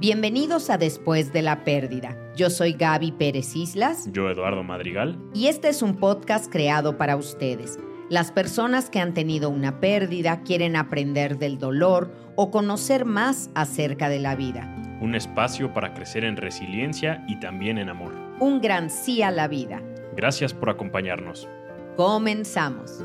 Bienvenidos a Después de la Pérdida. Yo soy Gaby Pérez Islas. Yo, Eduardo Madrigal. Y este es un podcast creado para ustedes. Las personas que han tenido una pérdida quieren aprender del dolor o conocer más acerca de la vida. Un espacio para crecer en resiliencia y también en amor. Un gran sí a la vida. Gracias por acompañarnos. Comenzamos.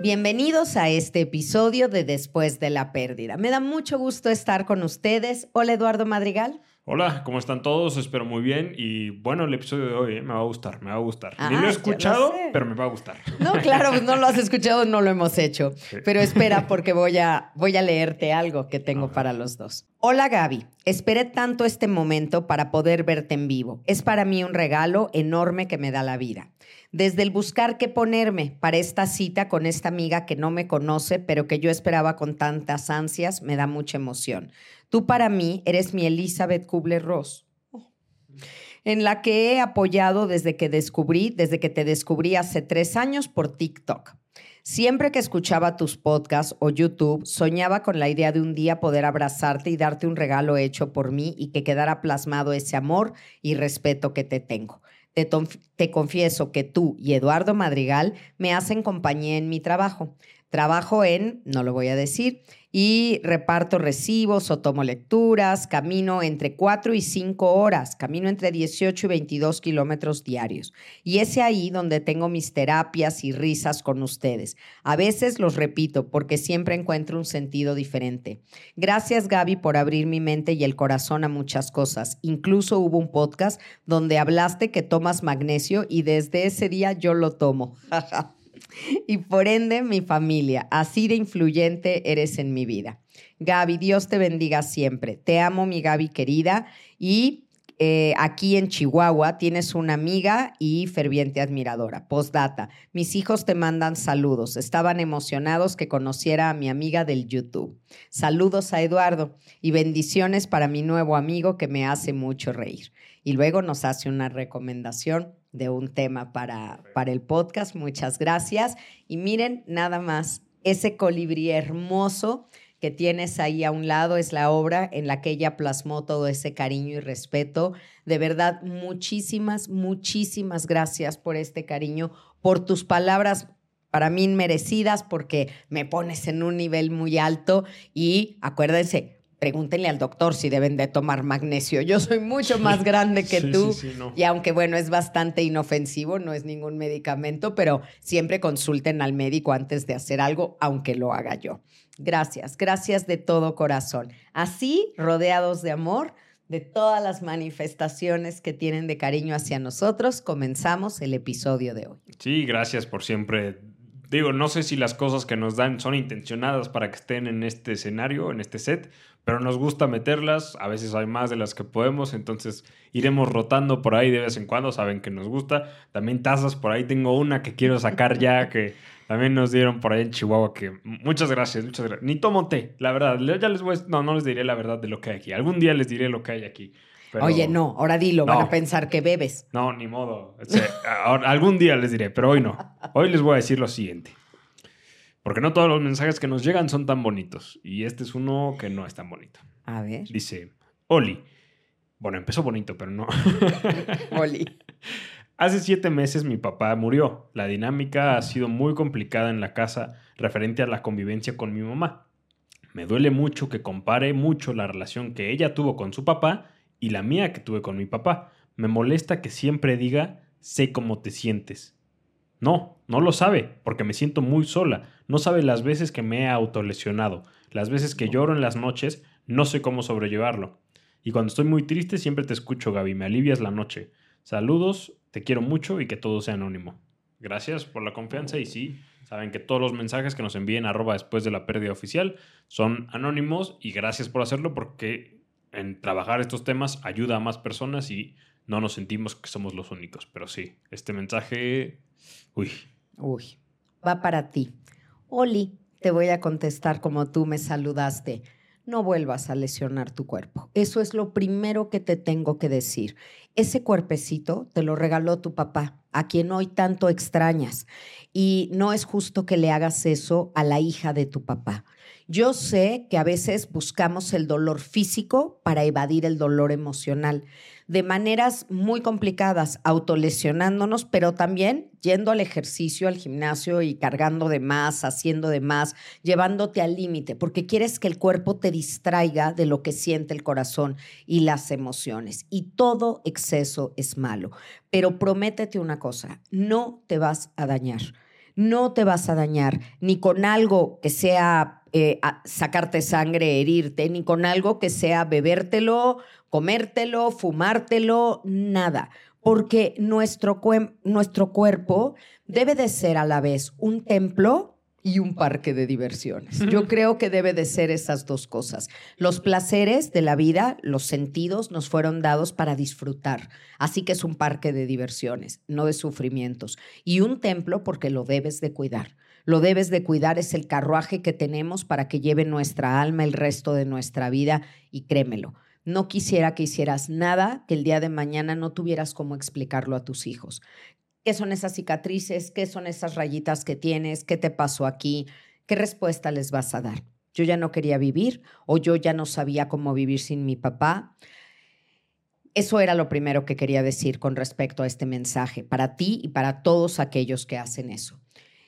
Bienvenidos a este episodio de Después de la Pérdida. Me da mucho gusto estar con ustedes. Hola Eduardo Madrigal. Hola, ¿cómo están todos? Espero muy bien. Y bueno, el episodio de hoy eh, me va a gustar, me va a gustar. Ni lo he escuchado, pero me va a gustar. No, claro, pues no lo has escuchado, no lo hemos hecho. Pero espera, porque voy a, voy a leerte algo que tengo para los dos. Hola Gaby, esperé tanto este momento para poder verte en vivo. Es para mí un regalo enorme que me da la vida. Desde el buscar qué ponerme para esta cita con esta amiga que no me conoce, pero que yo esperaba con tantas ansias, me da mucha emoción. Tú para mí eres mi Elizabeth Kubler-Ross, en la que he apoyado desde que descubrí, desde que te descubrí hace tres años por TikTok. Siempre que escuchaba tus podcasts o YouTube, soñaba con la idea de un día poder abrazarte y darte un regalo hecho por mí y que quedara plasmado ese amor y respeto que te tengo. Te, te, confieso que tú y Eduardo Madrigal me hacen compañía en mi trabajo. Trabajo en, no lo voy a decir, y reparto recibos o tomo lecturas, camino entre 4 y 5 horas, camino entre 18 y 22 kilómetros diarios. Y es ahí donde tengo mis terapias y risas con ustedes. A veces los repito porque siempre encuentro un sentido diferente. Gracias Gaby por abrir mi mente y el corazón a muchas cosas. Incluso hubo un podcast donde hablaste que tomas magnesio y desde ese día yo lo tomo. y por ende mi familia. Así de influyente eres en mi vida. Gaby, Dios te bendiga siempre. Te amo, mi Gaby querida. Y eh, aquí en Chihuahua tienes una amiga y ferviente admiradora. Postdata, mis hijos te mandan saludos. Estaban emocionados que conociera a mi amiga del YouTube. Saludos a Eduardo y bendiciones para mi nuevo amigo que me hace mucho reír. Y luego nos hace una recomendación de un tema para, para el podcast. Muchas gracias. Y miren, nada más, ese colibrí hermoso que tienes ahí a un lado es la obra en la que ella plasmó todo ese cariño y respeto. De verdad, muchísimas, muchísimas gracias por este cariño, por tus palabras para mí merecidas, porque me pones en un nivel muy alto y acuérdense, pregúntenle al doctor si deben de tomar magnesio. Yo soy mucho más grande que tú y aunque bueno, es bastante inofensivo, no es ningún medicamento, pero siempre consulten al médico antes de hacer algo, aunque lo haga yo. Gracias, gracias de todo corazón. Así, rodeados de amor, de todas las manifestaciones que tienen de cariño hacia nosotros, comenzamos el episodio de hoy. Sí, gracias por siempre digo, no sé si las cosas que nos dan son intencionadas para que estén en este escenario, en este set, pero nos gusta meterlas, a veces hay más de las que podemos, entonces iremos rotando por ahí de vez en cuando, saben que nos gusta. También tazas, por ahí tengo una que quiero sacar ya, que también nos dieron por ahí en Chihuahua, que muchas gracias, muchas gracias. Ni tomo té, la verdad, ya les voy, no, no les diré la verdad de lo que hay aquí, algún día les diré lo que hay aquí. Oye, no, ahora dilo, van a pensar que bebes. No, ni modo. algún día les diré, pero hoy no. Hoy les voy a decir lo siguiente. Porque no todos los mensajes que nos llegan son tan bonitos. Y este es uno que no es tan bonito. A ver. Dice, Oli. Bueno, empezó bonito, pero no. Oli. Hace siete meses mi papá murió. La dinámica ha sido muy complicada en la casa referente a la convivencia con mi mamá. Me duele mucho que compare mucho la relación que ella tuvo con su papá y la mía que tuve con mi papá. Me molesta que siempre diga, sé cómo te sientes. No, no lo sabe, porque me siento muy sola. No sabe las veces que me he autolesionado, las veces que lloro en las noches, no sé cómo sobrellevarlo. Y cuando estoy muy triste siempre te escucho, Gaby, me alivias la noche. Saludos, te quiero mucho y que todo sea anónimo. Gracias por la confianza y sí, saben que todos los mensajes que nos envíen arroba después de la pérdida oficial son anónimos y gracias por hacerlo porque en trabajar estos temas ayuda a más personas y no nos sentimos que somos los únicos. Pero sí, este mensaje, uy. Uy, va para ti. Oli, te voy a contestar como tú me saludaste. No vuelvas a lesionar tu cuerpo. Eso es lo primero que te tengo que decir. Ese cuerpecito te lo regaló tu papá. a quien hoy tanto extrañas. Y no es justo que le hagas eso a la hija de tu papá. Yo sé que a veces buscamos el dolor físico para evadir el dolor emocional de maneras muy complicadas, autolesionándonos, pero también yendo al ejercicio, al gimnasio y cargando de más, haciendo de más, llevándote al límite, porque quieres que el cuerpo te distraiga de lo que siente el corazón y las emociones. Y todo exceso es malo. Pero prométete una cosa, no te vas a dañar no te vas a dañar ni con algo que sea eh, sacarte sangre, herirte, ni con algo que sea bebértelo, comértelo, fumártelo, nada. Porque nuestro, nuestro cuerpo debe de ser a la vez un templo y un parque de diversiones. Yo creo que debe de ser esas dos cosas. Los placeres de la vida, los sentidos nos fueron dados para disfrutar. Así que es un parque de diversiones, no de sufrimientos. Y un templo porque lo debes de cuidar lo debes de cuidar, es el carruaje que tenemos para que lleve nuestra alma el resto de nuestra vida y créemelo. No quisiera que hicieras nada que el día de mañana no tuvieras cómo explicarlo a tus hijos. ¿Qué son esas cicatrices? ¿Qué son esas rayitas que tienes? ¿Qué te pasó aquí? ¿Qué respuesta les vas a dar? Yo ya no quería vivir o yo ya no sabía cómo vivir sin mi papá. Eso era lo primero que quería decir con respecto a este mensaje, para ti y para todos aquellos que hacen eso.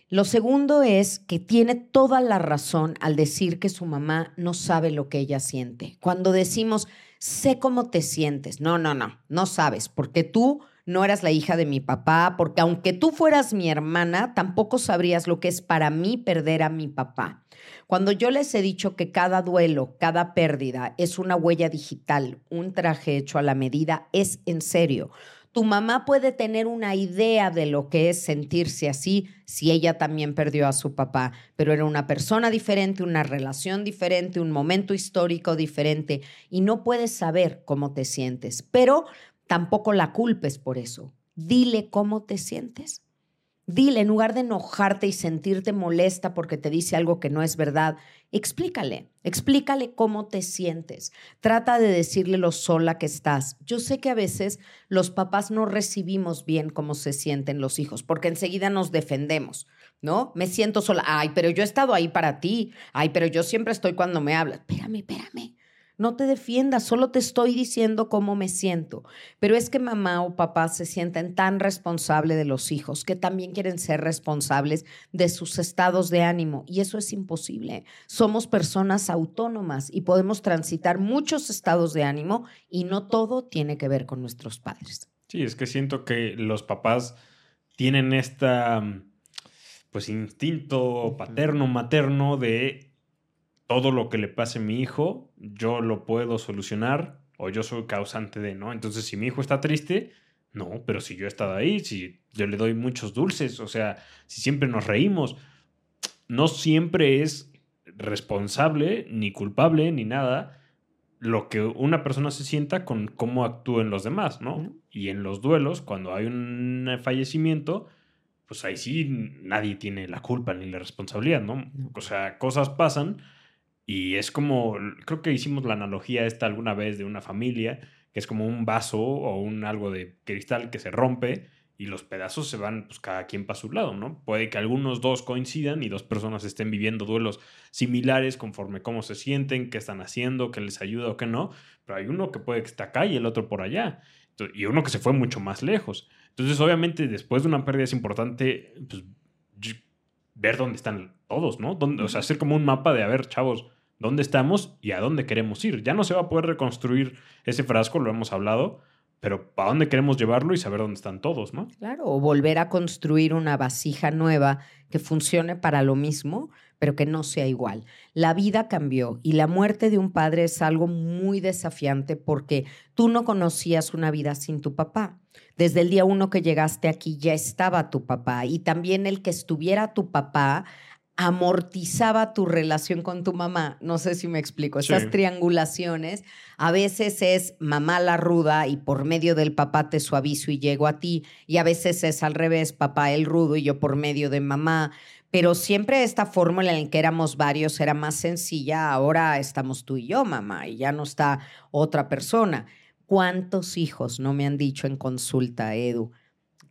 Lo segundo es que tiene toda la razón al decir que su mamá no sabe lo que ella siente. Cuando decimos, sé cómo te sientes, no, no, no, no sabes, porque tú no eras la hija de mi papá, porque aunque tú fueras mi hermana, tampoco sabrías lo que es para mí perder a mi papá. Cuando yo les he dicho que cada duelo, cada pérdida es una huella digital, un traje hecho a la medida, es en serio. Tu mamá puede tener una idea de lo que es sentirse así si ella también perdió a su papá, pero era una persona diferente, una relación diferente, un momento histórico diferente y no puedes saber cómo te sientes, pero tampoco la culpes por eso. Dile cómo te sientes. Dile, en lugar de enojarte y sentirte molesta porque te dice algo que no es verdad, explícale, explícale cómo te sientes. Trata de decirle lo sola que estás. Yo sé que a veces los papás no recibimos bien cómo se sienten los hijos, porque enseguida nos defendemos, ¿no? Me siento sola. Ay, pero yo he estado ahí para ti. Ay, pero yo siempre estoy cuando me hablas. Espérame, espérame. No te defiendas, solo te estoy diciendo cómo me siento. Pero es que mamá o papá se sienten tan responsables de los hijos que también quieren ser responsables de sus estados de ánimo. Y eso es imposible. Somos personas autónomas y podemos transitar muchos estados de ánimo y no todo tiene que ver con nuestros padres. Sí, es que siento que los papás tienen esta pues instinto paterno materno de todo lo que le pase a mi hijo, yo lo puedo solucionar o yo soy causante de, ¿no? Entonces, si mi hijo está triste, no, pero si yo he estado ahí, si yo le doy muchos dulces, o sea, si siempre nos reímos, no siempre es responsable, ni culpable, ni nada, lo que una persona se sienta con cómo actúen los demás, ¿no? Y en los duelos, cuando hay un fallecimiento, pues ahí sí nadie tiene la culpa ni la responsabilidad, ¿no? O sea, cosas pasan y es como, creo que hicimos la analogía esta alguna vez de una familia, que es como un vaso o un algo de cristal que se rompe y los pedazos se van, pues cada quien para su lado, ¿no? Puede que algunos dos coincidan y dos personas estén viviendo duelos similares conforme cómo se sienten, qué están haciendo, qué les ayuda o qué no, pero hay uno que puede que esté acá y el otro por allá, y uno que se fue mucho más lejos. Entonces, obviamente, después de una pérdida es importante pues, ver dónde están todos, ¿no? o sea, hacer como un mapa de, a ver, chavos, dónde estamos y a dónde queremos ir. Ya no se va a poder reconstruir ese frasco, lo hemos hablado, pero ¿para dónde queremos llevarlo y saber dónde están todos, no? Claro, o volver a construir una vasija nueva que funcione para lo mismo, pero que no sea igual. La vida cambió y la muerte de un padre es algo muy desafiante porque tú no conocías una vida sin tu papá. Desde el día uno que llegaste aquí ya estaba tu papá y también el que estuviera tu papá amortizaba tu relación con tu mamá. No sé si me explico. Esas triangulaciones a veces es mamá la ruda y por medio del papá te suavizo y llego a ti. Y a veces es al revés, papá el rudo y yo por medio de mamá. Pero siempre esta fórmula en la que éramos varios era más sencilla. Ahora estamos tú y yo, mamá, y ya no está otra persona. ¿Cuántos hijos no me han dicho en consulta, Edu?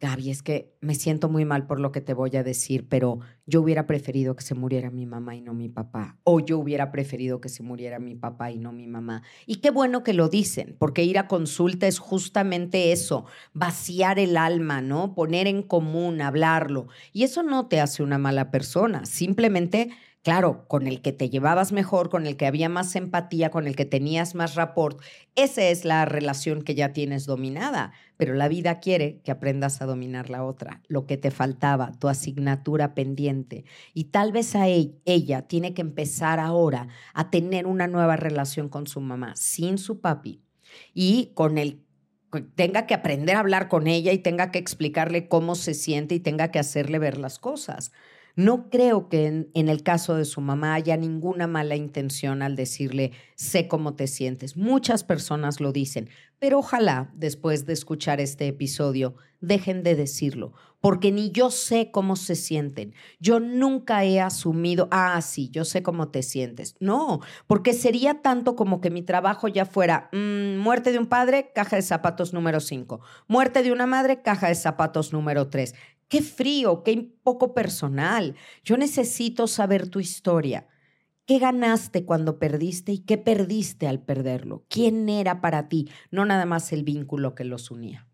Gaby, es que me siento muy mal por lo que te voy a decir, pero yo hubiera preferido que se muriera mi mamá y no mi papá. O yo hubiera preferido que se muriera mi papá y no mi mamá. Y qué bueno que lo dicen, porque ir a consulta es justamente eso, vaciar el alma, ¿no? Poner en común, hablarlo. Y eso no te hace una mala persona, simplemente claro, con el que te llevabas mejor, con el que había más empatía, con el que tenías más rapport. Esa es la relación que ya tienes dominada, pero la vida quiere que aprendas a dominar la otra, lo que te faltaba, tu asignatura pendiente. Y tal vez a ella tiene que empezar ahora a tener una nueva relación con su mamá, sin su papi, y con el tenga que aprender a hablar con ella y tenga que explicarle cómo se siente y tenga que hacerle ver las cosas. No creo que en, el caso de su mamá haya ninguna mala intención al decirle, sé cómo te sientes. Muchas personas lo dicen, pero ojalá después de escuchar este episodio dejen de decirlo, porque ni yo sé cómo se sienten. Yo nunca he asumido, ah, sí, yo sé cómo te sientes. No, porque sería tanto como que mi trabajo ya fuera mm, muerte de un padre, caja de zapatos número 5, muerte de una madre, caja de zapatos número 3. Qué frío, qué poco personal. Yo necesito saber tu historia. ¿Qué ganaste cuando perdiste y qué perdiste al perderlo? ¿Quién era para ti? No nada más el vínculo que los unía.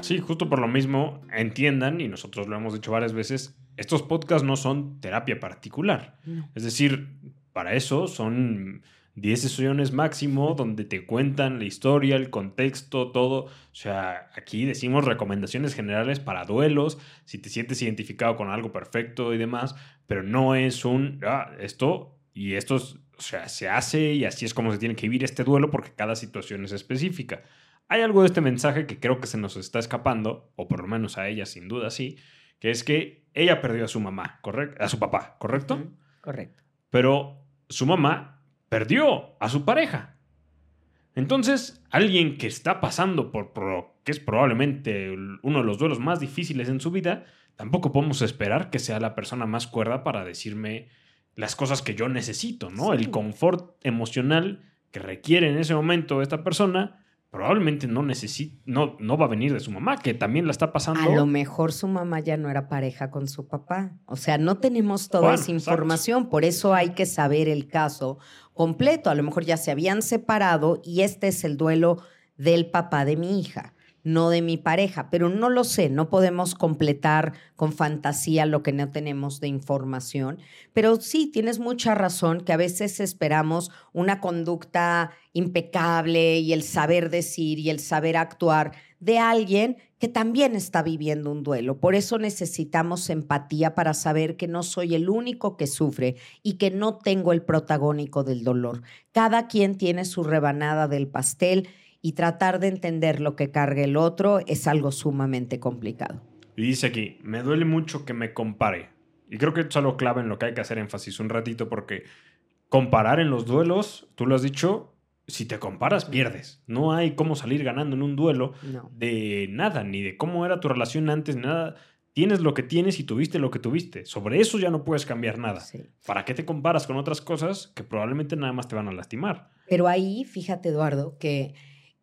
Sí, justo por lo mismo, entiendan, y nosotros lo hemos dicho varias veces, estos podcasts no son terapia particular. Es decir, para eso son 10 sesiones máximo donde te cuentan la historia, el contexto, todo. O sea, aquí decimos recomendaciones generales para duelos, si te sientes identificado con algo perfecto y demás, pero no es un, ah, esto y esto, o sea, se hace y así es como se tiene que vivir este duelo porque cada situación es específica. Hay algo de este mensaje que creo que se nos está escapando, o por lo menos a ella sin duda sí, que es que ella perdió a su mamá, ¿correcto? A su papá, ¿correcto? correcto. Pero su mamá perdió a su pareja. Entonces, alguien que está pasando por, lo que es probablemente uno de los duelos más difíciles en su vida, tampoco podemos esperar que sea la persona más cuerda para decirme las cosas que yo necesito, ¿no? El confort emocional que requiere en ese momento esta persona probablemente no necesita, no, no va a venir de su mamá, que también la está pasando. A lo mejor su mamá ya no era pareja con su papá. O sea, no tenemos toda esa información, por eso hay que saber el caso completo. A lo mejor ya se habían separado y este es el duelo del papá de mi hija no de mi pareja, pero no lo sé, no podemos completar con fantasía lo que no tenemos de información, pero sí, tienes mucha razón que a veces esperamos una conducta impecable y el saber decir y el saber actuar de alguien que también está viviendo un duelo. Por eso necesitamos empatía para saber que no soy el único que sufre y que no tengo el protagónico del dolor. Cada quien tiene su rebanada del pastel y tratar de entender lo que carga el otro es algo sumamente complicado. Y dice aquí, me duele mucho que me compare. Y creo que es algo clave en lo que hay que hacer énfasis un ratito porque comparar en los duelos, tú lo has dicho, si te comparas pierdes. No hay cómo salir ganando en un duelo de nada, ni de cómo era tu relación antes, ni nada. Tienes lo que tienes y tuviste lo que tuviste. Sobre eso ya no puedes cambiar nada. ¿Para qué te comparas con otras cosas que probablemente nada más te van a lastimar? Pero ahí, fíjate Eduardo, que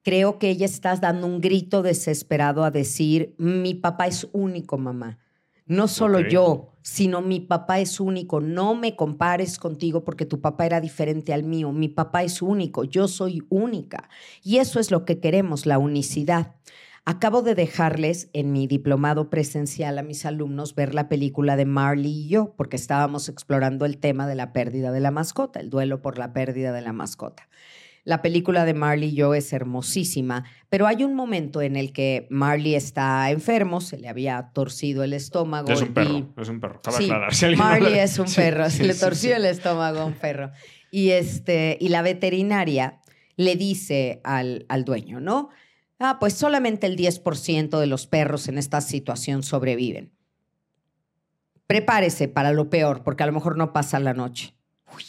creo que ella está dando un grito desesperado a decir, mi papá es único, mamá. No solo yo, sino mi papá es único. No me compares contigo porque tu papá era diferente al mío. Mi papá es único, yo soy única. Y eso es lo que queremos, la unicidad. Acabo de dejarles en mi diplomado presencial a mis alumnos ver la película de Marley y yo, porque estábamos explorando el tema de la pérdida de la mascota, el duelo por la pérdida de la mascota. La película de Marley y yo es hermosísima, pero hay un momento en el que Marley está enfermo, se le había torcido el estómago. Es un perro, es un perro. Sí, Marley es un perro, se le torció el estómago a un perro. Y, este, y la veterinaria le dice al, al dueño, ¿no? Ah, pues solamente el 10% de los perros en esta situación sobreviven. Prepárese para lo peor, porque a lo mejor no pasa la noche.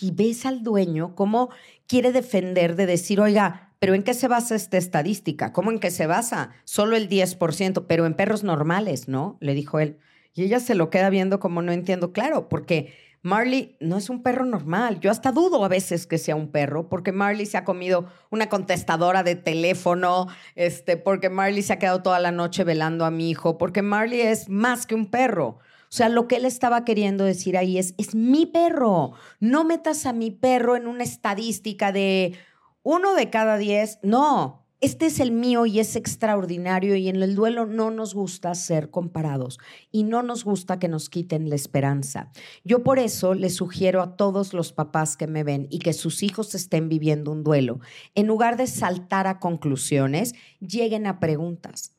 Y ves al dueño cómo quiere defender de decir, oiga, pero ¿en qué se basa esta estadística? ¿Cómo en qué se basa? Solo el 10%, pero en perros normales, ¿no? Le dijo él. Y ella se lo queda viendo como no entiendo, claro, porque Marley no es un perro normal. Yo hasta dudo a veces que sea un perro, porque Marley se ha comido una contestadora de teléfono, este, porque Marley se ha quedado toda la noche velando a mi hijo, porque Marley es más que un perro. O sea, lo que él estaba queriendo decir ahí es, es mi perro. No metas a mi perro en una estadística de uno de cada diez. No, este es el mío y es extraordinario y en el duelo no nos gusta ser comparados y no nos gusta que nos quiten la esperanza. Yo por eso les sugiero a todos los papás que me ven y que sus hijos estén viviendo un duelo, en lugar de saltar a conclusiones, lleguen a preguntas.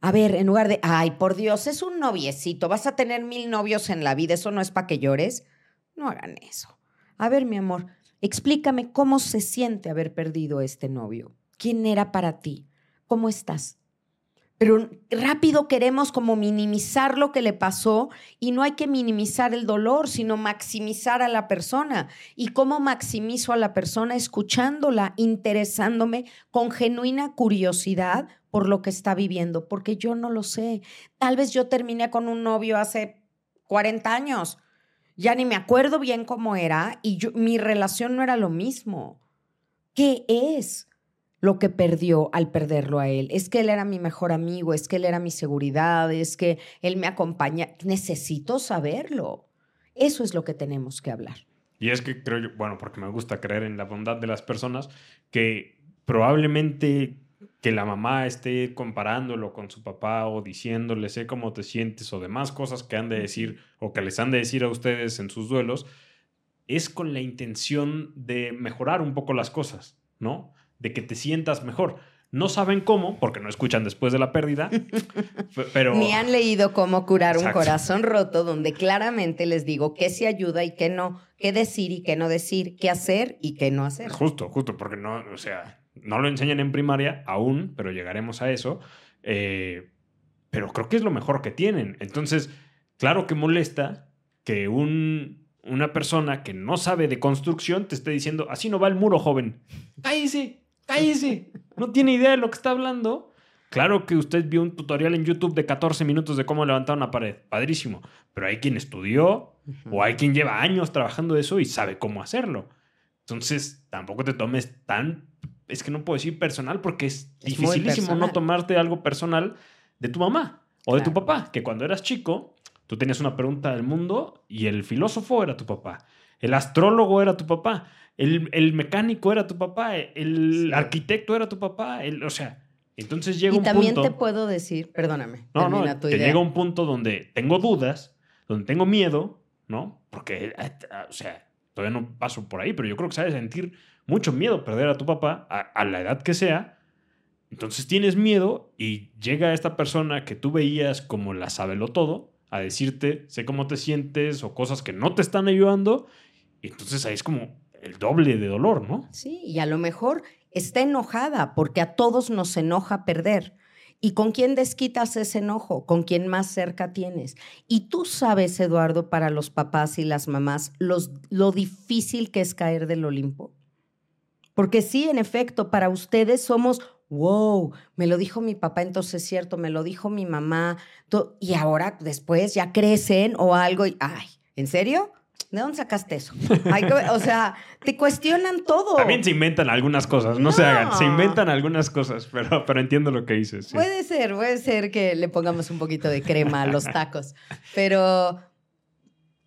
A ver, en lugar de, ay, por Dios, es un noviecito, vas a tener mil novios en la vida, eso no es para que llores. No hagan eso. A ver, mi amor, explícame cómo se siente haber perdido este novio. ¿Quién era para ti? ¿Cómo estás? Pero rápido queremos como minimizar lo que le pasó y no hay que minimizar el dolor, sino maximizar a la persona. ¿Y cómo maximizo a la persona? Escuchándola, interesándome con genuina curiosidad por lo que está viviendo, porque yo no lo sé. Tal vez yo terminé con un novio hace 40 años, ya ni me acuerdo bien cómo era y mi relación no era lo mismo. ¿Qué es? lo que perdió al perderlo a él. Es que él era mi mejor amigo, es que él era mi seguridad, es que él me acompaña. Necesito saberlo. Eso es lo que tenemos que hablar. Y es que creo yo, bueno, porque me gusta creer en la bondad de las personas, que probablemente que la mamá esté comparándolo con su papá o diciéndole sé cómo te sientes o demás cosas que han de decir o que les han de decir a ustedes en sus duelos, es con la intención de mejorar un poco las cosas, ¿no? de que te sientas mejor. No saben cómo, porque no escuchan después de la pérdida, pero... Ni han leído cómo curar un corazón roto, donde claramente les digo qué se ayuda y qué no, qué decir y qué no decir, qué hacer y qué no hacer. Justo, justo, porque no, o sea, no lo enseñan en primaria aún, pero llegaremos a eso. Eh, pero creo que es lo mejor que tienen. Entonces, claro que molesta que un, una persona que no sabe de construcción te esté diciendo, así no va el muro, joven. Cállese cállese, no tiene idea de lo que está hablando. Claro que usted vio un tutorial en YouTube de 14 minutos de cómo levantar una pared, padrísimo, pero hay quien estudió o hay quien lleva años trabajando eso y sabe cómo hacerlo. Entonces, tampoco te tomes tan, es que no puedo decir personal porque es, dificilísimo no tomarte algo personal de tu mamá o de tu papá, que cuando eras chico, tú tenías una pregunta del mundo y el filósofo era tu papá, el astrólogo era tu papá. El, mecánico era tu papá, el arquitecto era tu papá, el, o sea, entonces llega un punto... Y también te puedo decir, perdóname, no, no, que llega un punto donde tengo dudas, donde tengo miedo, ¿no? Porque, eh, o sea, todavía no paso por ahí, pero yo creo que sabes sentir mucho miedo perder a tu papá, a, la edad que sea. Entonces tienes miedo y llega esta persona que tú veías como la sabelo todo a decirte, sé cómo te sientes o cosas que no te están ayudando. Y entonces ahí es como, el doble de dolor, ¿no? Sí, y a lo mejor está enojada porque a todos nos enoja perder. ¿Y con quién desquitas ese enojo? Con quien más cerca tienes. Y tú sabes, Eduardo, para los papás y las mamás, los, lo difícil que es caer del Olimpo. Porque sí, en efecto, para ustedes somos, wow, me lo dijo mi papá, entonces es cierto, me lo dijo mi mamá, y ahora después ya crecen o algo, y, ay, ¿en serio? ¿De dónde sacaste eso? o sea, te cuestionan todo. También se inventan algunas cosas, no, se hagan. Se inventan algunas cosas, pero, pero entiendo lo que dices. Puede ser, puede ser que le pongamos un poquito de crema a los tacos. Pero,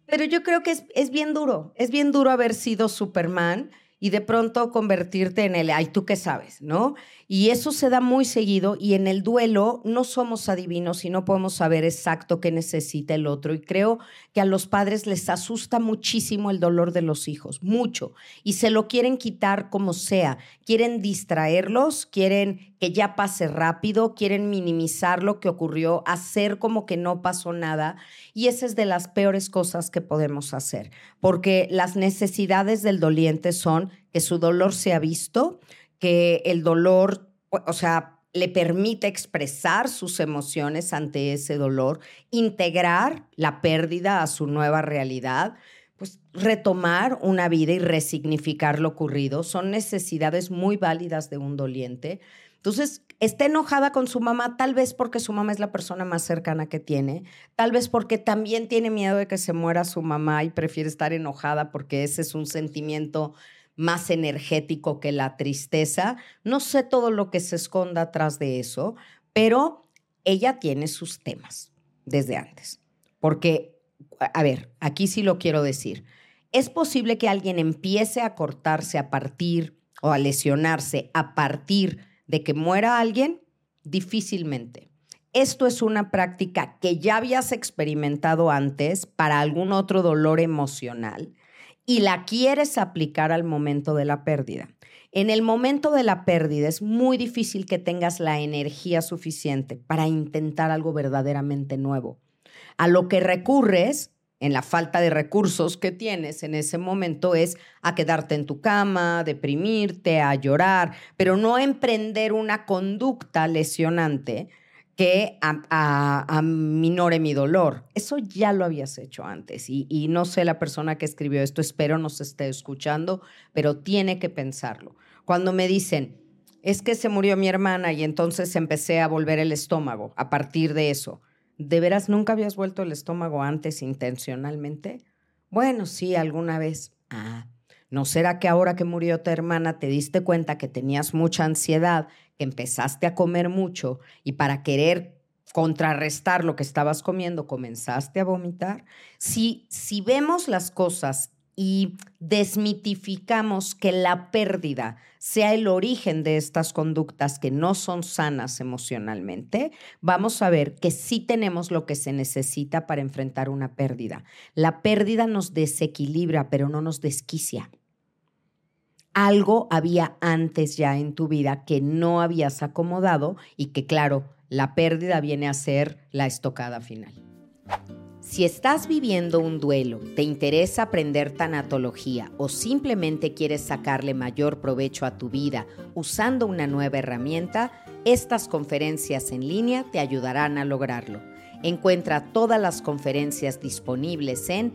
pero yo creo que es, es bien duro. Es bien duro haber sido Superman y de pronto convertirte en el, ay, tú qué sabes, ¿no? Y eso se da muy seguido y en el duelo no somos adivinos y no podemos saber exacto qué necesita el otro. Y creo que a los padres les asusta muchísimo el dolor de los hijos, mucho. Y se lo quieren quitar como sea. Quieren distraerlos, quieren que ya pase rápido, quieren minimizar lo que ocurrió, hacer como que no pasó nada. Y esa es de las peores cosas que podemos hacer, porque las necesidades del doliente son que su dolor sea visto, que el dolor, o sea, le permite expresar sus emociones ante ese dolor, integrar la pérdida a su nueva realidad, pues retomar una vida y resignificar lo ocurrido. Son necesidades muy válidas de un doliente. Entonces, Está enojada con su mamá, tal vez porque su mamá es la persona más cercana que tiene, tal vez porque también tiene miedo de que se muera su mamá y prefiere estar enojada porque ese es un sentimiento más energético que la tristeza. No sé todo lo que se esconda atrás de eso, pero ella tiene sus temas desde antes. Porque, a ver, aquí sí lo quiero decir. Es posible que alguien empiece a cortarse a partir o a lesionarse a partir de que muera alguien, difícilmente. Esto es una práctica que ya habías experimentado antes para algún otro dolor emocional y la quieres aplicar al momento de la pérdida. En el momento de la pérdida es muy difícil que tengas la energía suficiente para intentar algo verdaderamente nuevo. A lo que recurres en la falta de recursos que tienes en ese momento es a quedarte en tu cama, deprimirte, a llorar, pero no emprender una conducta lesionante que a, mi dolor. Eso ya lo habías hecho antes y, y no sé la persona que escribió esto, espero nos esté escuchando, pero tiene que pensarlo. Cuando me dicen, es que se murió mi hermana y entonces empecé a volver el estómago a partir de eso. ¿De veras nunca habías vuelto el estómago antes intencionalmente? Bueno, sí, alguna vez. Ah, ¿no será que ahora que murió tu hermana te diste cuenta que tenías mucha ansiedad, empezaste a comer mucho y para querer contrarrestar lo que estabas comiendo comenzaste a vomitar? Si, si vemos las cosas y desmitificamos que la pérdida sea el origen de estas conductas que no son sanas emocionalmente, vamos a ver que sí tenemos lo que se necesita para enfrentar una pérdida. La pérdida nos desequilibra, pero no nos desquicia. Algo había antes ya en tu vida que no habías acomodado y que claro, la pérdida viene a ser la estocada final. Si estás viviendo un duelo, te interesa aprender tanatología o simplemente quieres sacarle mayor provecho a tu vida usando una nueva herramienta, estas conferencias en línea te ayudarán a lograrlo. Encuentra todas las conferencias disponibles en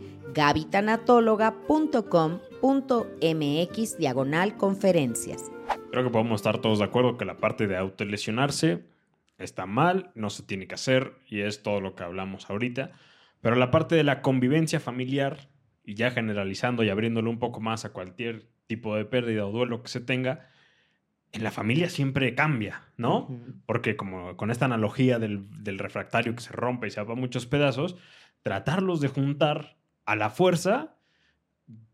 gabitanatóloga.com.mx diagonal conferencias. Creo que podemos estar todos de acuerdo que la parte de autolesionarse está mal, no se tiene que hacer y es todo lo que hablamos ahorita. Pero la parte de la convivencia familiar, y ya generalizando y abriéndolo un poco más a cualquier tipo de pérdida o duelo que se tenga, en la familia siempre cambia, ¿no? Porque como con esta analogía del, del, refractario que se rompe y se va a muchos pedazos, tratarlos de juntar a la fuerza,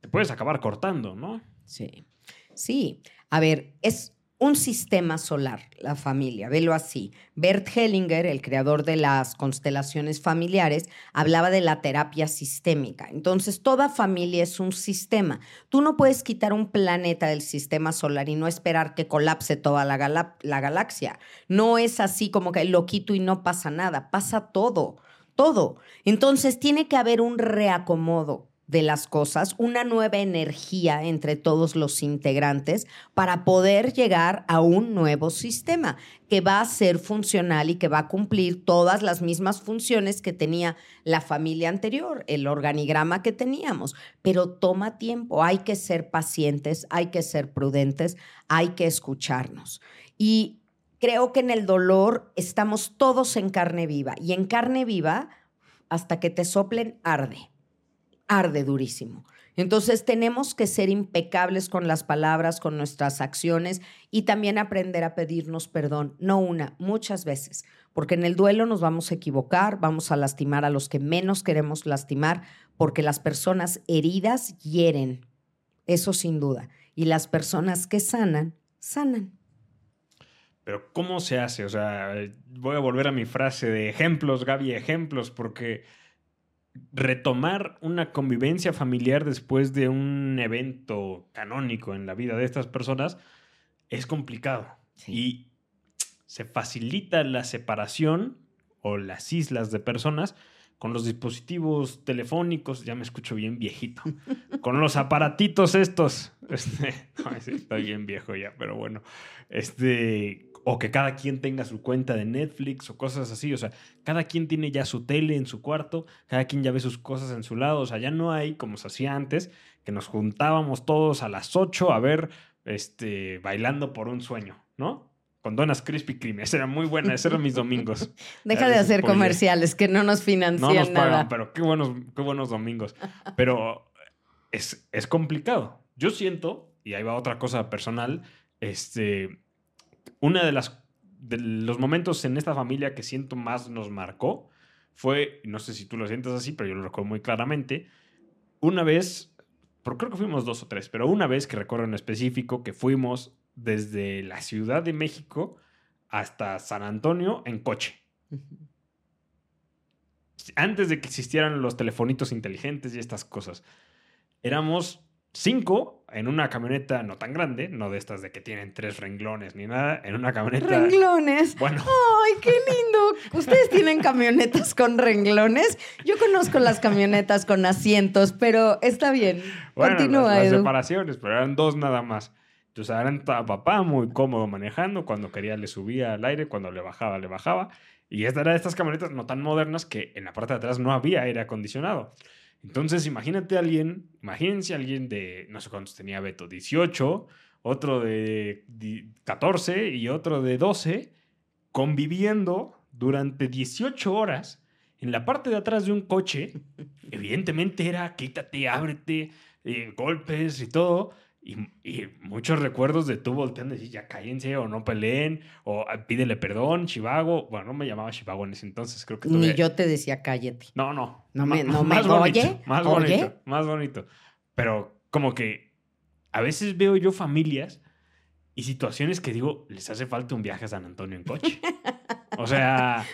te puedes acabar cortando, ¿no? Sí. Sí. A ver, es un sistema solar, la familia, velo así. Bert Hellinger, el creador de las constelaciones familiares, hablaba de la terapia sistémica. Entonces, toda familia es un sistema. Tú no puedes quitar un planeta del sistema solar y no esperar que colapse toda la, la galaxia. No es así como que lo quito y no pasa nada, pasa todo, todo. Entonces, tiene que haber un reacomodo de las cosas, una nueva energía entre todos los integrantes para poder llegar a un nuevo sistema que va a ser funcional y que va a cumplir todas las mismas funciones que tenía la familia anterior, el organigrama que teníamos. Pero toma tiempo, hay que ser pacientes, hay que ser prudentes, hay que escucharnos. Y creo que en el dolor estamos todos en carne viva y en carne viva, hasta que te soplen, arde arde durísimo. Entonces tenemos que ser impecables con las palabras, con nuestras acciones y también aprender a pedirnos perdón, no una, muchas veces, porque en el duelo nos vamos a equivocar, vamos a lastimar a los que menos queremos lastimar, porque las personas heridas hieren, eso sin duda, y las personas que sanan, sanan. Pero ¿cómo se hace? O sea, voy a volver a mi frase de ejemplos, Gaby, ejemplos, porque retomar una convivencia familiar después de un evento canónico en la vida de estas personas es complicado. Y se facilita la separación o las islas de personas con los dispositivos telefónicos, ya me escucho bien viejito, con los aparatitos estos, este, estoy bien viejo ya, pero bueno, este, o que cada quien tenga su cuenta de Netflix o cosas así. O sea, cada quien tiene ya su tele en su cuarto, cada quien ya ve sus cosas en su lado. O sea, ya no hay, como se hacía antes, que nos juntábamos todos a las 8 a ver este, bailando por un sueño, ¿no? con donas Krispy Kreme. Esa era muy buena, esos eran mis domingos. Deja de hacer comerciales que no nos financian no nos pagan, nada. pero qué buenos, qué buenos domingos. Pero es, es complicado. Yo siento, y ahí va otra cosa personal, este, una de las de los momentos en esta familia que siento más nos marcó fue, no sé si tú lo sientes así, pero yo lo recuerdo muy claramente, una vez, pero creo que fuimos dos o tres, pero una vez que recuerdo en específico que fuimos desde la Ciudad de México hasta San Antonio en coche. Antes de que existieran los telefonitos inteligentes y estas cosas. Éramos cinco en una camioneta no tan grande, no de estas de que tienen tres renglones ni nada, en una camioneta. Renglones. Bueno, ¡Ay, qué lindo! ¿Ustedes tienen camionetas con renglones? Yo conozco las camionetas con asientos, pero está bien. bueno Continúa, las, las separaciones, pero eran dos nada más. Entonces eran estaba papá muy cómodo manejando, cuando quería le subía al aire, cuando le bajaba le bajaba. Y esta era de estas camionetas no tan modernas que en la parte de atrás no había aire acondicionado. Entonces, imagínate a alguien, imagínense a alguien de, no sé cuántos tenía Beto, 18, otro de di- 14 y otro de 12, conviviendo durante 18 horas en la parte de atrás de un coche. Evidentemente era quítate, ábrete, eh, golpes y todo. Y, y muchos recuerdos de tú volteando y decir, ya cállense o no peleen o ah, pídele perdón, Chivago. Bueno, no me llamaba Chivago en ese entonces, creo que Ni todavía- yo te decía cállate. no, no. No me- no me- más bonito, oye, Más oye. bonito, más bonito. Pero como que a veces veo yo familias y situaciones que digo, les hace falta un viaje a San Antonio en coche. O sea,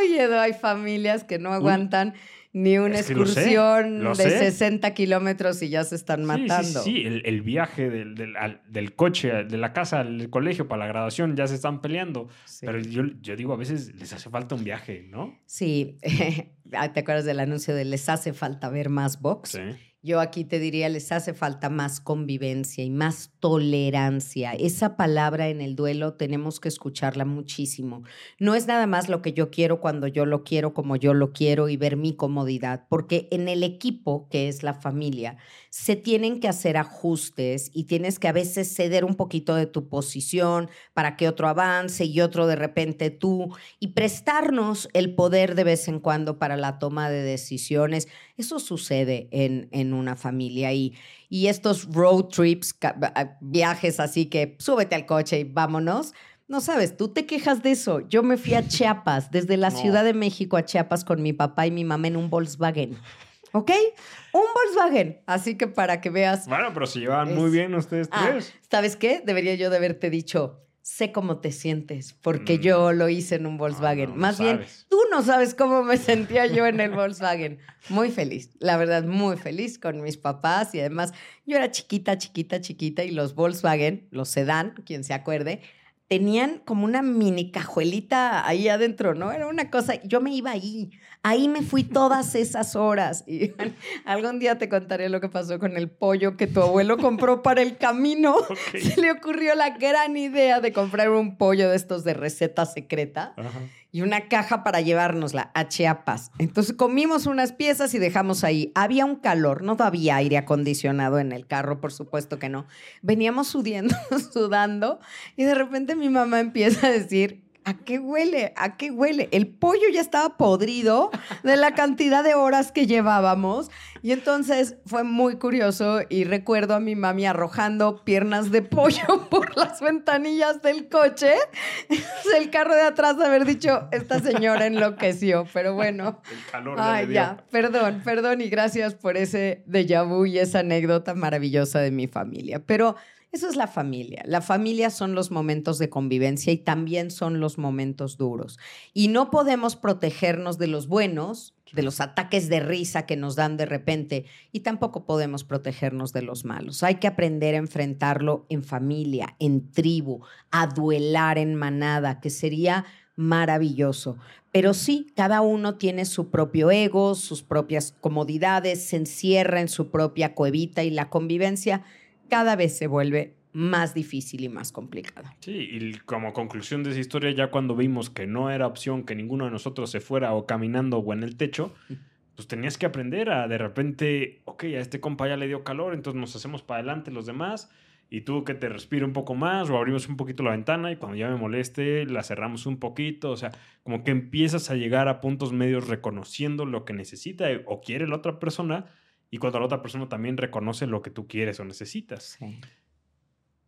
Uy, Edu, hay familias que no aguantan ni una Es que lo sé, excursión lo de sé. 60 kilómetros y ya se están matando. Sí, sí, sí, El, el viaje del, del, al- del coche, de la casa al colegio para la graduación, ya se están peleando. Sí. Pero yo, yo digo, a veces les hace falta un viaje, ¿no? Sí, Ah, ¿te acuerdas del anuncio de les hace falta ver más box? Sí. Yo aquí te diría, les hace falta más convivencia y más tolerancia. Esa palabra en el duelo tenemos que escucharla muchísimo. No es nada más lo que yo quiero cuando yo lo quiero como yo lo quiero y ver mi comodidad, porque en el equipo, que es la familia, se tienen que hacer ajustes y tienes que a veces ceder un poquito de tu posición para que otro avance y otro de repente tú y prestarnos el poder de vez en cuando para la toma de decisiones. Eso sucede en, en una familia y, y estos road trips, ca- a- viajes así que súbete al coche y vámonos. No sabes, tú te quejas de eso. Yo me fui a Chiapas, desde la No. Ciudad de México a Chiapas con mi papá y mi mamá en un Volkswagen. ¿Ok? Un Volkswagen. Así que para que veas. Bueno, pero se llevaban Es- muy bien ustedes Ah, tres. ¿Sabes qué? Debería yo de haberte dicho, sé cómo te sientes, porque Mm. yo lo hice en un Volkswagen. no, no Más bien, tú no sabes cómo me sentía yo en el Volkswagen. Muy feliz, la verdad, muy feliz con mis papás y además yo era chiquita, chiquita, chiquita y los Volkswagen, los sedán, quien se acuerde, tenían como una mini cajuelita ahí adentro, ¿no? Era una cosa, yo me iba ahí, ahí me fui todas esas horas. Y algún día te contaré lo que pasó con el pollo que tu abuelo compró para el camino. Se le ocurrió la gran idea de comprar un pollo de estos de receta secreta Ajá. Y una caja para llevárnosla a Chiapas. Entonces comimos unas piezas y dejamos ahí. Había un calor, no había aire acondicionado en el carro, por supuesto que no. Veníamos sudiendo, sudando y de repente mi mamá empieza a decir, ¿a qué huele? ¿A qué huele? El pollo ya estaba podrido de la cantidad de horas que llevábamos. Y entonces fue muy curioso y recuerdo a mi mami arrojando piernas de pollo por las ventanillas del coche. El carro de atrás de haber dicho, esta señora enloqueció, pero bueno. El calor ya le Ay, dio. ya, perdón, perdón y gracias por ese déjà vu y esa anécdota maravillosa de mi familia. Pero eso es la familia. La familia son los momentos de convivencia y también son los momentos duros. Y no podemos protegernos de los buenos, de los ataques de risa que nos dan de repente, y tampoco podemos protegernos de los malos. Hay que aprender a enfrentarlo en familia, en tribu, a duelar en manada, que sería maravilloso. Pero sí, cada uno tiene su propio ego, sus propias comodidades, se encierra en su propia cuevita y la convivencia cada vez se vuelve más difícil y más complicada. Sí, y como conclusión de esa historia, ya cuando vimos que no era opción que ninguno de nosotros se fuera o caminando o en el techo, pues tenías que aprender a de repente, ok, a este compa ya le dio calor, entonces nos hacemos para adelante los demás y tú que te respire un poco más o abrimos un poquito la ventana y cuando ya me moleste la cerramos un poquito, o sea, como que empiezas a llegar a puntos medios reconociendo lo que necesita o quiere la otra persona y cuando la otra persona también reconoce lo que tú quieres o necesitas.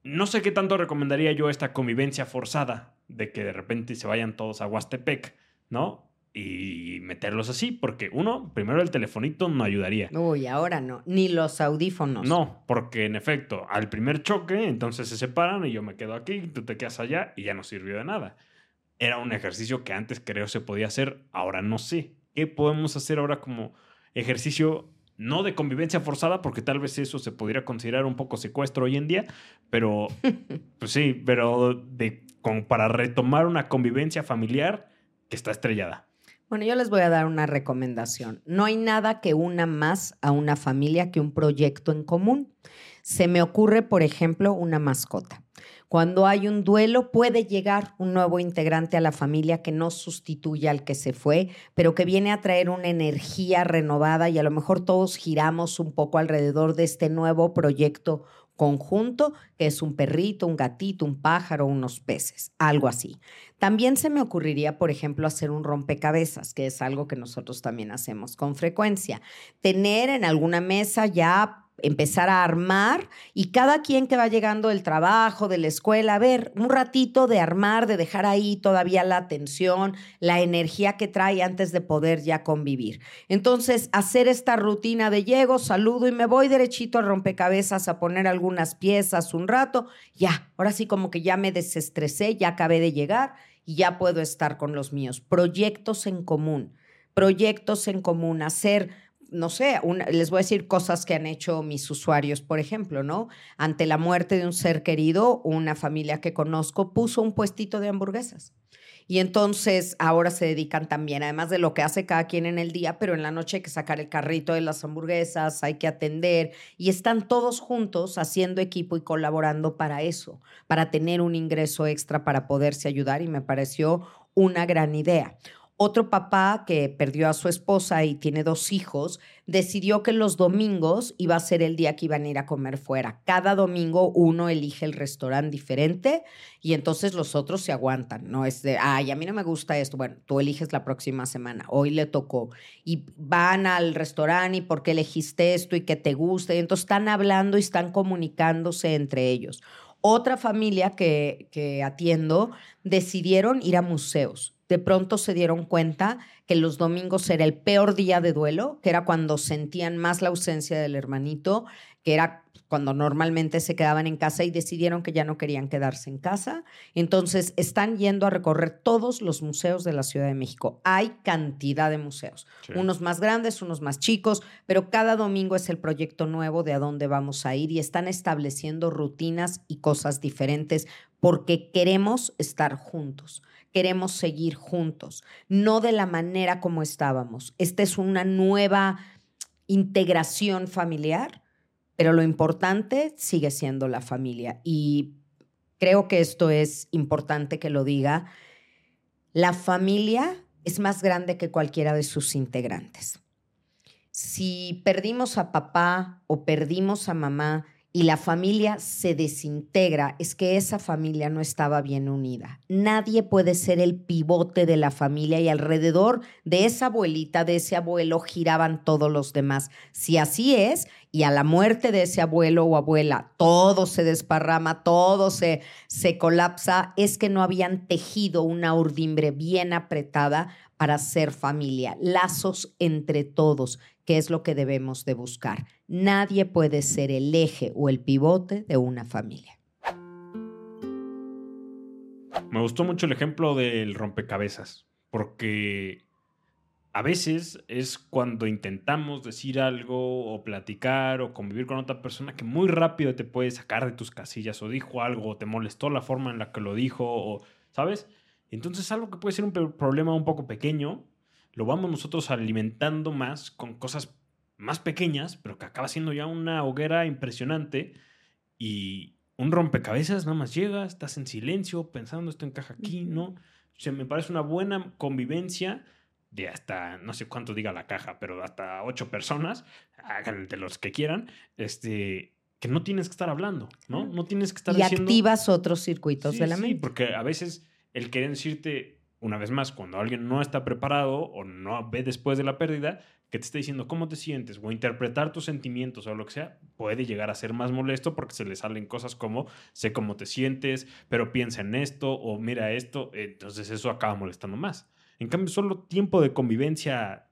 No sé qué tanto recomendaría yo esta convivencia forzada de que de repente se vayan todos a Huastepec, ¿no? y meterlos así, porque uno, primero el telefonito no ayudaría. Uy, ahora no, ni los audífonos. No, porque en efecto, al primer choque, entonces se separan y yo me quedo aquí, tú te quedas allá y ya no sirvió de nada. Era un ejercicio que antes creo se podía hacer, ahora no sé. ¿Qué podemos hacer ahora como ejercicio no de convivencia forzada, porque tal vez eso se pudiera considerar un poco secuestro hoy en día, pero pues sí, pero de, para retomar una convivencia familiar que está estrellada. Bueno, yo les voy a dar una recomendación. No hay nada que una más a una familia que un proyecto en común. Se me ocurre, por ejemplo, una mascota. Cuando hay un duelo, puede llegar un nuevo integrante a la familia que no sustituya al que se fue, pero que viene a traer una energía renovada y a lo mejor todos giramos un poco alrededor de este nuevo proyecto conjunto, que es un perrito, un gatito, un pájaro, unos peces, algo así. También se me ocurriría, por ejemplo, hacer un rompecabezas, que es algo que nosotros también hacemos con frecuencia. Tener en alguna mesa ya empezar a armar y cada quien que va llegando del trabajo, de la escuela, a ver, un ratito de armar, de dejar ahí todavía la atención, la energía que trae antes de poder ya convivir. Entonces, hacer esta rutina de llego, saludo y me voy derechito al rompecabezas a poner algunas piezas un rato, ya, ahora sí como que ya me desestresé, ya acabé de llegar y ya puedo estar con los míos. Proyectos en común, proyectos en común, hacer no sé, les voy a decir cosas que han hecho mis usuarios, por ejemplo, ¿no? Ante la muerte de un ser querido, una familia que conozco puso un puestito de hamburguesas. Y entonces ahora se dedican también, además de lo que hace cada quien en el día, pero en la noche hay que sacar el carrito de las hamburguesas, hay que atender y están todos juntos haciendo equipo y colaborando para eso, para tener un ingreso extra para poderse ayudar y me pareció una gran idea. Otro papá que perdió a su esposa y tiene dos hijos, decidió que los domingos iba a ser el día que iban a ir a comer fuera. Cada domingo uno elige el restaurante diferente y entonces los otros se aguantan. No es de, ay, a mí no me gusta esto. Bueno, tú eliges la próxima semana. Hoy le tocó. Y van al restaurante y por qué elegiste esto y que te gusta. Y entonces están hablando y están comunicándose entre ellos. Otra familia que, que atiendo decidieron ir a museos de pronto se dieron cuenta que los domingos era el peor día de duelo, que era cuando sentían más la ausencia del hermanito, que era cuando normalmente se quedaban en casa y decidieron que ya no querían quedarse en casa. Entonces están yendo a recorrer todos los museos de la Ciudad de México. Hay cantidad de museos, unos más grandes, unos más chicos, pero cada domingo es el proyecto nuevo de a dónde vamos a ir y están estableciendo rutinas y cosas diferentes porque queremos estar juntos queremos seguir juntos, no de la manera como estábamos. Esta es una nueva integración familiar, pero lo importante sigue siendo la familia. Y creo que esto es importante que lo diga. La familia es más grande que cualquiera de sus integrantes. Si perdimos a papá o perdimos a mamá, y la familia se desintegra, es que esa familia no estaba bien unida. Nadie puede ser el pivote de la familia y alrededor de esa abuelita, de ese abuelo, giraban todos los demás. Si así es, y a la muerte de ese abuelo o abuela todo se desparrama, todo se, se colapsa, es que no habían tejido una urdimbre bien apretada para ser familia, lazos entre todos, que es lo que debemos de buscar. Nadie puede ser el eje o el pivote de una familia. Me gustó mucho el ejemplo del rompecabezas, porque a veces es cuando intentamos decir algo o platicar o convivir con otra persona que muy rápido te puede sacar de tus casillas o dijo algo o te molestó la forma en la que lo dijo o, ¿sabes? Entonces algo que puede ser un problema un poco pequeño, lo vamos nosotros alimentando más con cosas más pequeñas, pero que acaba siendo ya una hoguera impresionante y un rompecabezas nada más llega, estás en silencio pensando esto encaja aquí, ¿no? O sea, me parece una buena convivencia de hasta, no sé cuánto diga la caja, pero hasta ocho personas, hagan de los que quieran, este, que no tienes que estar hablando, ¿no? No tienes que estar y activas otros circuitos de la mente. Sí, porque a veces el querer decirte, una vez más, cuando alguien no está preparado o no ve después de la pérdida, que te esté diciendo cómo te sientes o interpretar tus sentimientos o lo que sea, puede llegar a ser más molesto porque se le salen cosas como sé cómo te sientes, pero piensa en esto o mira esto, entonces eso acaba molestando más. En cambio, solo tiempo de convivencia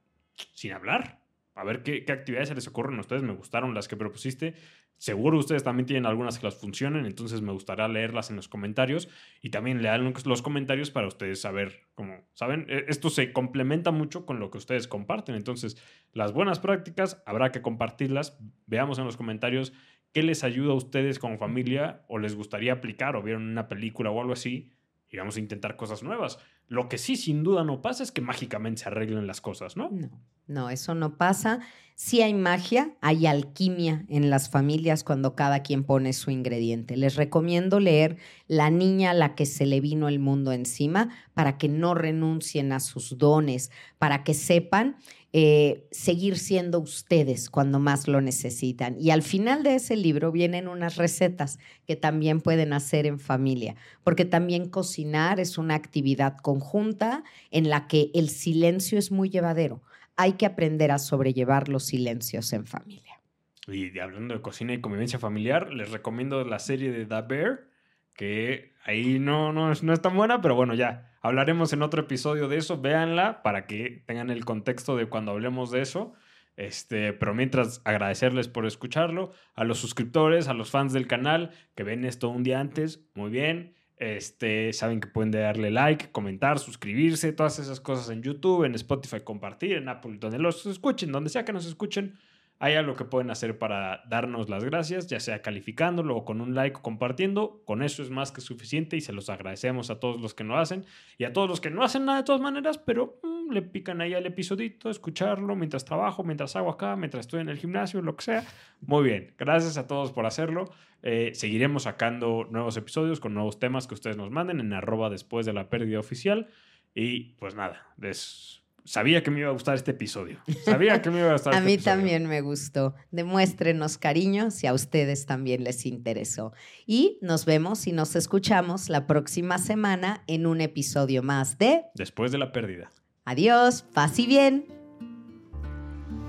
sin hablar. A ver qué, qué actividades se les ocurren a ustedes. Me gustaron las que propusiste. Seguro ustedes también tienen algunas que las funcionen, entonces me gustaría leerlas en los comentarios y también lean los comentarios para ustedes saber cómo, ¿saben? E, esto se complementa mucho con lo que ustedes comparten, entonces las buenas prácticas habrá que compartirlas. Veamos en los comentarios qué les ayuda a ustedes como familia o les gustaría aplicar o vieron una película o algo así y vamos a intentar cosas nuevas. Lo que sí sin duda no pasa es que mágicamente se arreglen las cosas, ¿no? No, no, eso no pasa. Sí hay magia, hay alquimia en las familias cuando cada quien pone su ingrediente. Les recomiendo leer La niña a la que se le vino el mundo encima para que no renuncien a sus dones, para que sepan eh, seguir siendo ustedes cuando más lo necesitan. Y al final de ese libro vienen unas recetas que también pueden hacer en familia, porque también cocinar es una actividad conjunta en la que el silencio es muy llevadero. Hay que aprender a sobrellevar los silencios en familia. Y hablando de cocina y convivencia familiar, les recomiendo la serie de The Bear, que ahí no, no, no es tan buena, pero bueno, ya Hablaremos en otro episodio de eso, véanla para que tengan el contexto de cuando hablemos de eso. Este, pero mientras agradecerles por escucharlo, a los suscriptores, a los fans del canal que ven esto un día antes, muy bien. Este, saben que pueden darle like, comentar, suscribirse, todas esas cosas en YouTube, en Spotify, compartir, en Apple, donde los escuchen, donde sea que nos escuchen hay algo que pueden hacer para darnos las gracias, ya sea calificándolo o con un like compartiendo. Con eso es más que suficiente y se los agradecemos a todos los que lo hacen y a todos los que no hacen nada de todas maneras, pero mm, le pican ahí al episodito, escucharlo mientras trabajo, mientras hago acá, mientras estoy en el gimnasio, lo que sea. Muy bien, gracias a todos por hacerlo. Eh, seguiremos sacando nuevos episodios con nuevos temas que ustedes nos manden en arroba después de la pérdida oficial. Y pues nada, des sabía que me iba a gustar este episodio. Sabía que me iba a gustar. a este mí también me gustó. Demuéstrenos cariño si a ustedes también les interesó. Y nos vemos y nos escuchamos la próxima semana en un episodio más de Después de la pérdida. Adiós, paz y bien.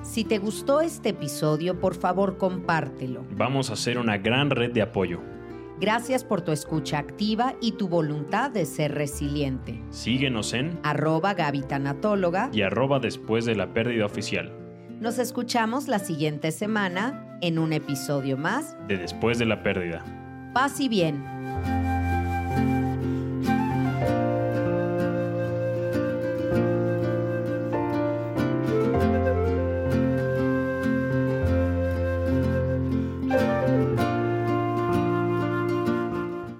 Si te gustó este episodio, por favor compártelo. Vamos a hacer una gran red de apoyo. Gracias por tu escucha activa y tu voluntad de ser resiliente. Síguenos en arroba gavitanatóloga y arroba después de la pérdida oficial. Nos escuchamos la siguiente semana en un episodio más de Después de la pérdida. Paz y bien.